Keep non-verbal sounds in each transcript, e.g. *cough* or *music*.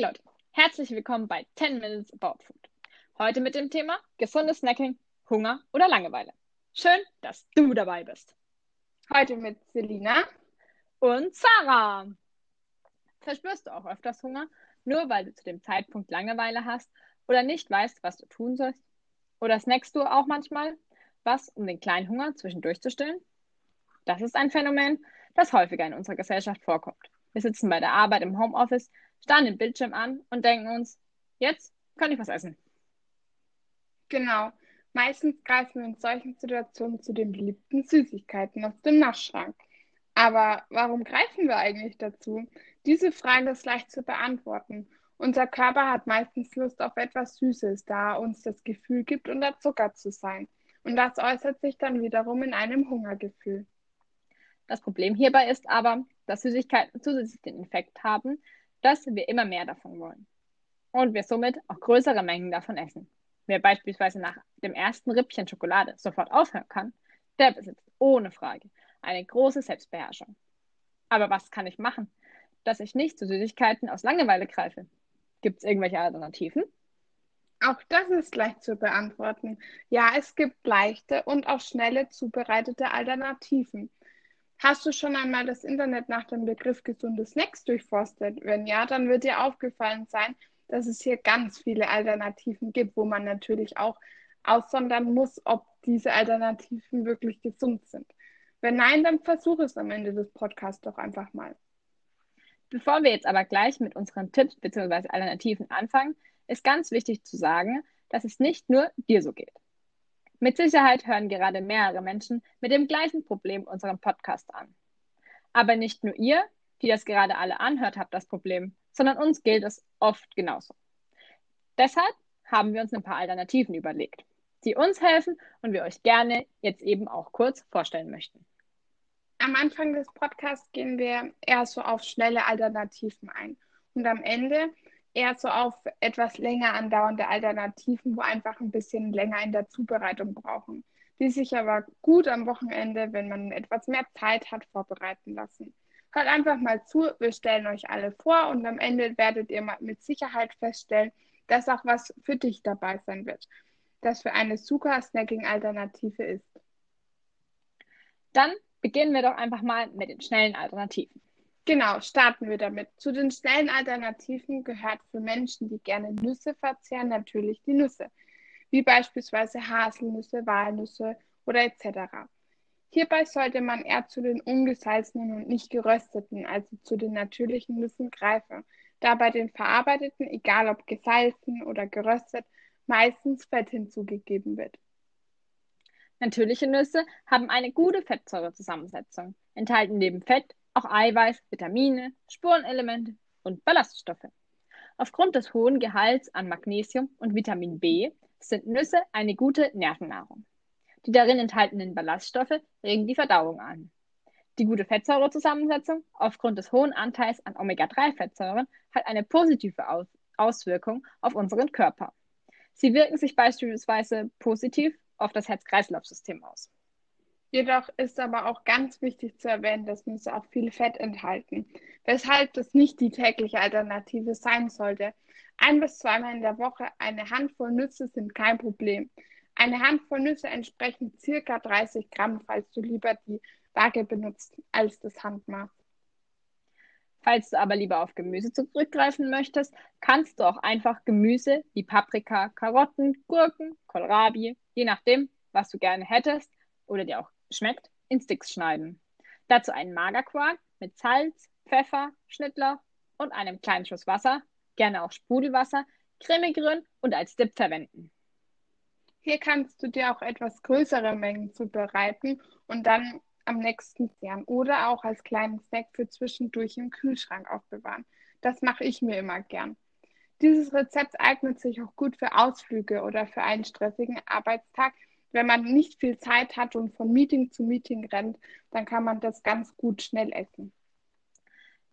Hey Leute, herzlich willkommen bei 10 Minutes About Food. Heute mit dem Thema gesundes Snacking, Hunger oder Langeweile. Schön, dass du dabei bist. Heute mit Selina und Sarah. Verspürst du auch öfters Hunger, nur weil du zu dem Zeitpunkt Langeweile hast oder nicht weißt, was du tun sollst? Oder snackst du auch manchmal was, um den kleinen Hunger zwischendurch zu stillen? Das ist ein Phänomen, das häufiger in unserer Gesellschaft vorkommt. Wir sitzen bei der Arbeit im Homeoffice, starren den Bildschirm an und denken uns, jetzt kann ich was essen. Genau. Meistens greifen wir in solchen Situationen zu den beliebten Süßigkeiten aus dem Naschschrank. Aber warum greifen wir eigentlich dazu? Diese Frage ist leicht zu beantworten. Unser Körper hat meistens Lust auf etwas Süßes, da er uns das Gefühl gibt, unter Zucker zu sein. Und das äußert sich dann wiederum in einem Hungergefühl. Das Problem hierbei ist aber, dass Süßigkeiten zusätzlich den Effekt haben, dass wir immer mehr davon wollen. Und wir somit auch größere Mengen davon essen. Wer beispielsweise nach dem ersten Rippchen Schokolade sofort aufhören kann, der besitzt ohne Frage eine große Selbstbeherrschung. Aber was kann ich machen, dass ich nicht zu Süßigkeiten aus Langeweile greife? Gibt es irgendwelche Alternativen? Auch das ist leicht zu beantworten. Ja, es gibt leichte und auch schnelle zubereitete Alternativen. Hast du schon einmal das Internet nach dem Begriff gesunde Snacks durchforstet? Wenn ja, dann wird dir aufgefallen sein, dass es hier ganz viele Alternativen gibt, wo man natürlich auch aussondern muss, ob diese Alternativen wirklich gesund sind. Wenn nein, dann versuche es am Ende des Podcasts doch einfach mal. Bevor wir jetzt aber gleich mit unseren Tipps bzw. Alternativen anfangen, ist ganz wichtig zu sagen, dass es nicht nur dir so geht. Mit Sicherheit hören gerade mehrere Menschen mit dem gleichen Problem unseren Podcast an. Aber nicht nur ihr, die das gerade alle anhört, habt das Problem, sondern uns gilt es oft genauso. Deshalb haben wir uns ein paar Alternativen überlegt, die uns helfen und wir euch gerne jetzt eben auch kurz vorstellen möchten. Am Anfang des Podcasts gehen wir eher so auf schnelle Alternativen ein und am Ende eher so auf etwas länger andauernde Alternativen, wo einfach ein bisschen länger in der Zubereitung brauchen, die sich aber gut am Wochenende, wenn man etwas mehr Zeit hat, vorbereiten lassen. Hört einfach mal zu, wir stellen euch alle vor und am Ende werdet ihr mit Sicherheit feststellen, dass auch was für dich dabei sein wird, das für eine Zucker-Snacking-Alternative ist. Dann beginnen wir doch einfach mal mit den schnellen Alternativen. Genau, starten wir damit. Zu den schnellen Alternativen gehört für Menschen, die gerne Nüsse verzehren, natürlich die Nüsse, wie beispielsweise Haselnüsse, Walnüsse oder etc. Hierbei sollte man eher zu den ungesalzenen und nicht gerösteten, also zu den natürlichen Nüssen greifen, da bei den verarbeiteten, egal ob gesalzen oder geröstet, meistens Fett hinzugegeben wird. Natürliche Nüsse haben eine gute Fettsäurezusammensetzung, enthalten neben Fett auch Eiweiß, Vitamine, Spurenelemente und Ballaststoffe. Aufgrund des hohen Gehalts an Magnesium und Vitamin B sind Nüsse eine gute Nervennahrung. Die darin enthaltenen Ballaststoffe regen die Verdauung an. Die gute Fettsäurezusammensetzung aufgrund des hohen Anteils an Omega-3-Fettsäuren hat eine positive Auswirkung auf unseren Körper. Sie wirken sich beispielsweise positiv auf das Herz-Kreislauf-System aus. Jedoch ist aber auch ganz wichtig zu erwähnen, dass Nüsse auch viel Fett enthalten, weshalb das nicht die tägliche Alternative sein sollte. Ein bis zweimal in der Woche eine Handvoll Nüsse sind kein Problem. Eine Handvoll Nüsse entsprechen circa 30 Gramm, falls du lieber die Waage benutzt als das Handmaß. Falls du aber lieber auf Gemüse zurückgreifen möchtest, kannst du auch einfach Gemüse wie Paprika, Karotten, Gurken, Kohlrabi, je nachdem, was du gerne hättest oder dir auch schmeckt, in Sticks schneiden. Dazu einen Magerquark mit Salz, Pfeffer, Schnittlauch und einem kleinen Schuss Wasser, gerne auch Sprudelwasser, cremig rühren und als Dip verwenden. Hier kannst du dir auch etwas größere Mengen zubereiten und dann am nächsten Jahr oder auch als kleinen Snack für zwischendurch im Kühlschrank aufbewahren. Das mache ich mir immer gern. Dieses Rezept eignet sich auch gut für Ausflüge oder für einen stressigen Arbeitstag, wenn man nicht viel Zeit hat und von Meeting zu Meeting rennt, dann kann man das ganz gut schnell essen.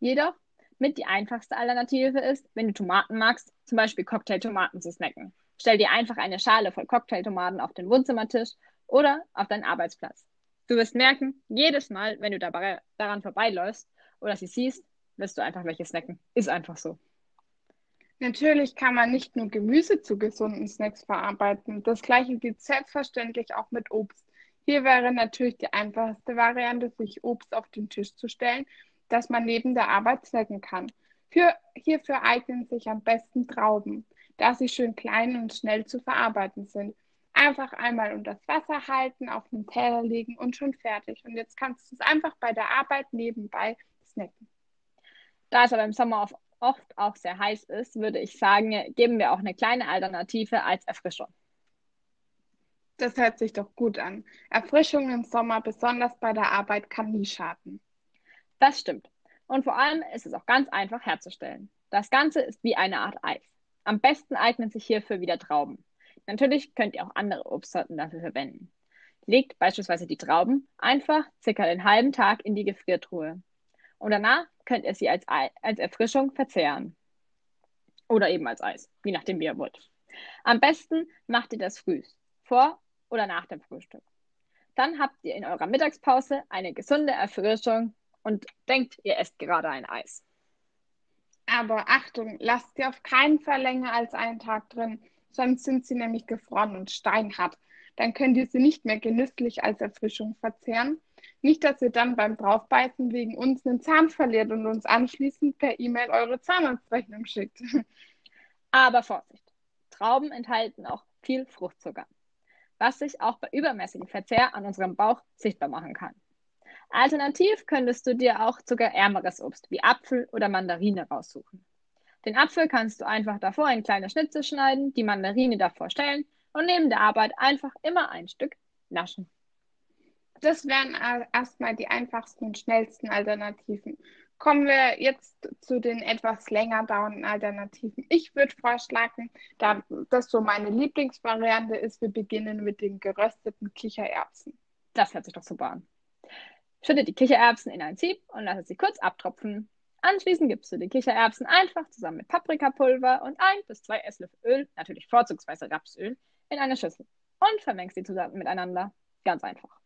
Jedoch mit die einfachste Alternative ist, wenn du Tomaten magst, zum Beispiel Cocktailtomaten zu snacken. Stell dir einfach eine Schale voll Cocktailtomaten auf den Wohnzimmertisch oder auf deinen Arbeitsplatz. Du wirst merken, jedes Mal, wenn du dabei, daran vorbeiläufst oder sie siehst, wirst du einfach welche snacken. Ist einfach so. Natürlich kann man nicht nur Gemüse zu gesunden Snacks verarbeiten. Das gleiche gilt selbstverständlich auch mit Obst. Hier wäre natürlich die einfachste Variante, sich Obst auf den Tisch zu stellen, das man neben der Arbeit snacken kann. Für, hierfür eignen sich am besten Trauben, da sie schön klein und schnell zu verarbeiten sind. Einfach einmal unter das Wasser halten, auf den Teller legen und schon fertig. Und jetzt kannst du es einfach bei der Arbeit nebenbei snacken. Da es aber im Sommer oft auch sehr heiß ist, würde ich sagen, geben wir auch eine kleine Alternative als Erfrischung. Das hört sich doch gut an. Erfrischung im Sommer, besonders bei der Arbeit, kann nie schaden. Das stimmt. Und vor allem ist es auch ganz einfach herzustellen. Das Ganze ist wie eine Art Eis. Am besten eignen sich hierfür wieder Trauben. Natürlich könnt ihr auch andere Obstsorten dafür verwenden. Legt beispielsweise die Trauben einfach circa den halben Tag in die Gefriertruhe. Und danach könnt ihr sie als, als Erfrischung verzehren. Oder eben als Eis, je nachdem wie ihr wollt. Am besten macht ihr das früh, vor oder nach dem Frühstück. Dann habt ihr in eurer Mittagspause eine gesunde Erfrischung und denkt, ihr esst gerade ein Eis. Aber Achtung, lasst sie auf keinen Fall länger als einen Tag drin, sonst sind sie nämlich gefroren und steinhart. Dann könnt ihr sie nicht mehr genüsslich als Erfrischung verzehren. Nicht, dass ihr dann beim Draufbeißen wegen uns einen Zahn verliert und uns anschließend per E-Mail eure Zahnarztrechnung schickt. *laughs* Aber Vorsicht! Trauben enthalten auch viel Fruchtzucker, was sich auch bei übermäßigem Verzehr an unserem Bauch sichtbar machen kann. Alternativ könntest du dir auch zuckerärmeres Obst wie Apfel oder Mandarine raussuchen. Den Apfel kannst du einfach davor in kleine Schnitze schneiden, die Mandarine davor stellen und neben der Arbeit einfach immer ein Stück naschen. Das wären erstmal die einfachsten und schnellsten Alternativen. Kommen wir jetzt zu den etwas länger dauernden Alternativen. Ich würde vorschlagen, da das so meine Lieblingsvariante ist, wir beginnen mit den gerösteten Kichererbsen. Das hört sich doch super an. Schütte die Kichererbsen in ein Sieb und lasse sie kurz abtropfen. Anschließend gibst du die Kichererbsen einfach zusammen mit Paprikapulver und ein bis zwei Esslöffel Öl, natürlich vorzugsweise Rapsöl, in eine Schüssel und vermengst sie zusammen miteinander. Ganz einfach.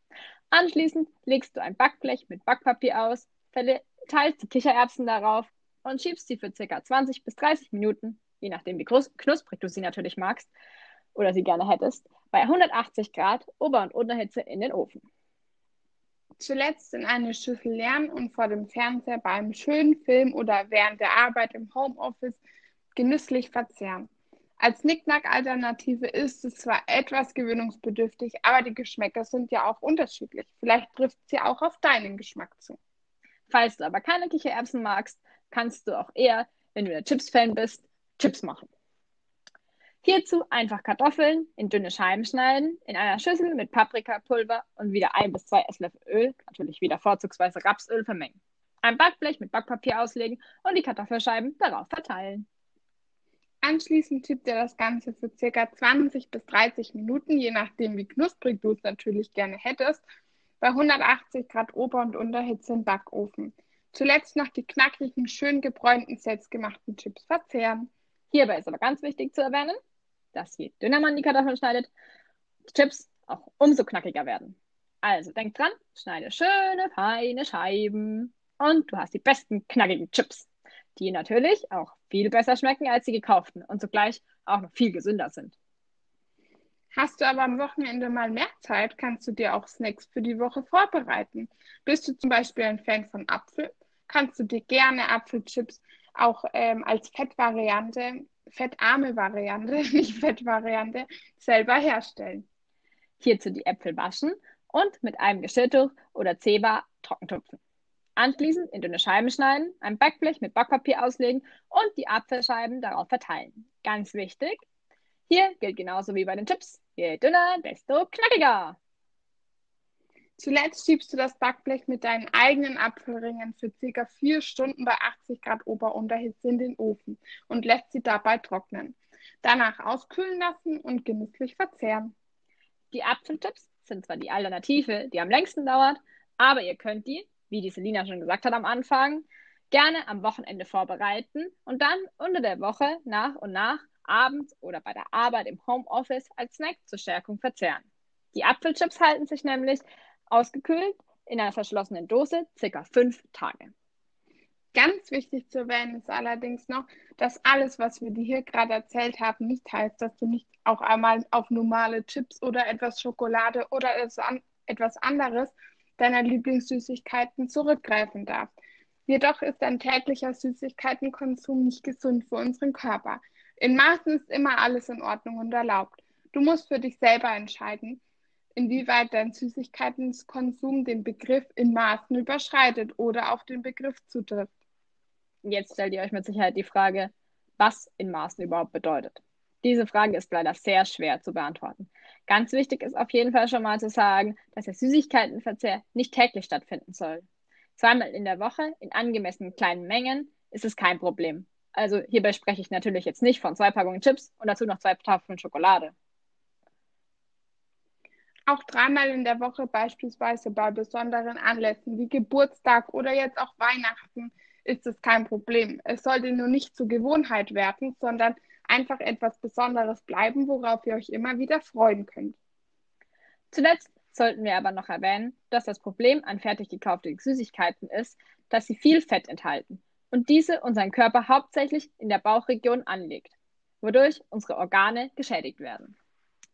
Anschließend legst du ein Backblech mit Backpapier aus, verteilst die Kichererbsen darauf und schiebst sie für ca. 20 bis 30 Minuten, je nachdem wie knusprig du sie natürlich magst oder sie gerne hättest, bei 180 Grad Ober- und Unterhitze in den Ofen zuletzt in eine Schüssel lernen und vor dem Fernseher beim schönen Film oder während der Arbeit im Homeoffice genüsslich verzehren. Als Nicknack-Alternative ist es zwar etwas gewöhnungsbedürftig, aber die Geschmäcker sind ja auch unterschiedlich. Vielleicht trifft sie auch auf deinen Geschmack zu. Falls du aber keine Kichererbsen magst, kannst du auch eher, wenn du der Chips-Fan bist, Chips machen. Hierzu einfach Kartoffeln in dünne Scheiben schneiden, in einer Schüssel mit Paprikapulver und wieder ein bis zwei Esslöffel Öl, natürlich wieder vorzugsweise Rapsöl vermengen. Ein Backblech mit Backpapier auslegen und die Kartoffelscheiben darauf verteilen. Anschließend tippt ihr das Ganze für ca. 20 bis 30 Minuten, je nachdem wie knusprig du es natürlich gerne hättest, bei 180 Grad Ober- und Unterhitze im Backofen. Zuletzt noch die knackigen, schön gebräunten, selbstgemachten Chips verzehren. Hierbei ist aber ganz wichtig zu erwähnen, dass je dünner man die Kartoffeln schneidet, die Chips auch umso knackiger werden. Also denk dran, schneide schöne, feine Scheiben und du hast die besten knackigen Chips, die natürlich auch viel besser schmecken als die gekauften und zugleich auch noch viel gesünder sind. Hast du aber am Wochenende mal mehr Zeit, kannst du dir auch Snacks für die Woche vorbereiten. Bist du zum Beispiel ein Fan von Apfel, kannst du dir gerne Apfelchips auch ähm, als Fettvariante fettarme Variante, *laughs* nicht Fettvariante, selber herstellen. Hierzu die Äpfel waschen und mit einem Geschirrtuch oder Zebra trockentupfen. Anschließend in dünne Scheiben schneiden, ein Backblech mit Backpapier auslegen und die Apfelscheiben darauf verteilen. Ganz wichtig, hier gilt genauso wie bei den Chips, je dünner, desto knackiger. Zuletzt schiebst du das Backblech mit deinen eigenen Apfelringen für ca. vier Stunden bei 80 Grad Ober-Unterhitze in den Ofen und lässt sie dabei trocknen. Danach auskühlen lassen und genüsslich verzehren. Die Apfelchips sind zwar die Alternative, die am längsten dauert, aber ihr könnt die, wie die Selina schon gesagt hat am Anfang, gerne am Wochenende vorbereiten und dann unter der Woche nach und nach abends oder bei der Arbeit im Homeoffice als Snack zur Stärkung verzehren. Die Apfelchips halten sich nämlich ausgekühlt in einer verschlossenen Dose circa fünf Tage. Ganz wichtig zu erwähnen ist allerdings noch, dass alles, was wir dir hier gerade erzählt haben, nicht heißt, dass du nicht auch einmal auf normale Chips oder etwas Schokolade oder etwas anderes deiner Lieblingssüßigkeiten zurückgreifen darfst. Jedoch ist ein täglicher Süßigkeitenkonsum nicht gesund für unseren Körper. In Maßen ist immer alles in Ordnung und erlaubt. Du musst für dich selber entscheiden, inwieweit dein Süßigkeitenkonsum den Begriff in Maßen überschreitet oder auf den Begriff zutrifft. Jetzt stellt ihr euch mit Sicherheit die Frage, was in Maßen überhaupt bedeutet. Diese Frage ist leider sehr schwer zu beantworten. Ganz wichtig ist auf jeden Fall schon mal zu sagen, dass der Süßigkeitenverzehr nicht täglich stattfinden soll. Zweimal in der Woche in angemessenen kleinen Mengen ist es kein Problem. Also hierbei spreche ich natürlich jetzt nicht von zwei Packungen Chips und dazu noch zwei Tafeln Schokolade. Auch dreimal in der Woche beispielsweise bei besonderen Anlässen wie Geburtstag oder jetzt auch Weihnachten ist es kein Problem. Es sollte nur nicht zur Gewohnheit werden, sondern einfach etwas Besonderes bleiben, worauf ihr euch immer wieder freuen könnt. Zuletzt sollten wir aber noch erwähnen, dass das Problem an fertig gekauften Süßigkeiten ist, dass sie viel Fett enthalten und diese unseren Körper hauptsächlich in der Bauchregion anlegt, wodurch unsere Organe geschädigt werden.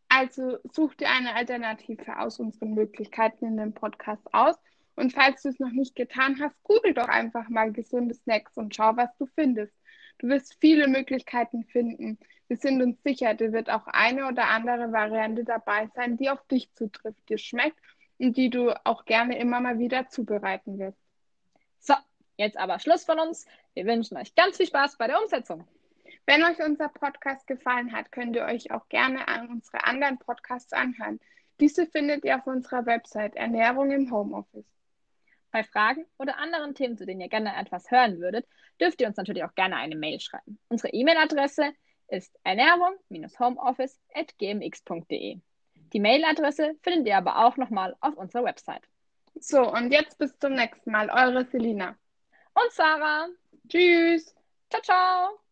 Also such dir eine Alternative aus unseren Möglichkeiten in dem Podcast aus und falls du es noch nicht getan hast, google doch einfach mal gesunde Snacks und schau, was du findest. Du wirst viele Möglichkeiten finden. Wir sind uns sicher, dir wird auch eine oder andere Variante dabei sein, die auf dich zutrifft, dir schmeckt und die du auch gerne immer mal wieder zubereiten wirst. So, jetzt aber Schluss von uns. Wir wünschen euch ganz viel Spaß bei der Umsetzung. Wenn euch unser Podcast gefallen hat, könnt ihr euch auch gerne an unsere anderen Podcasts anhören. Diese findet ihr auf unserer Website Ernährung im Homeoffice. Bei Fragen oder anderen Themen, zu denen ihr gerne etwas hören würdet, dürft ihr uns natürlich auch gerne eine Mail schreiben. Unsere E-Mail-Adresse ist ernährung-homeoffice.gmx.de. Die Mailadresse findet ihr aber auch nochmal auf unserer Website. So, und jetzt bis zum nächsten Mal. Eure Selina. Und Sarah. Tschüss. Ciao, ciao.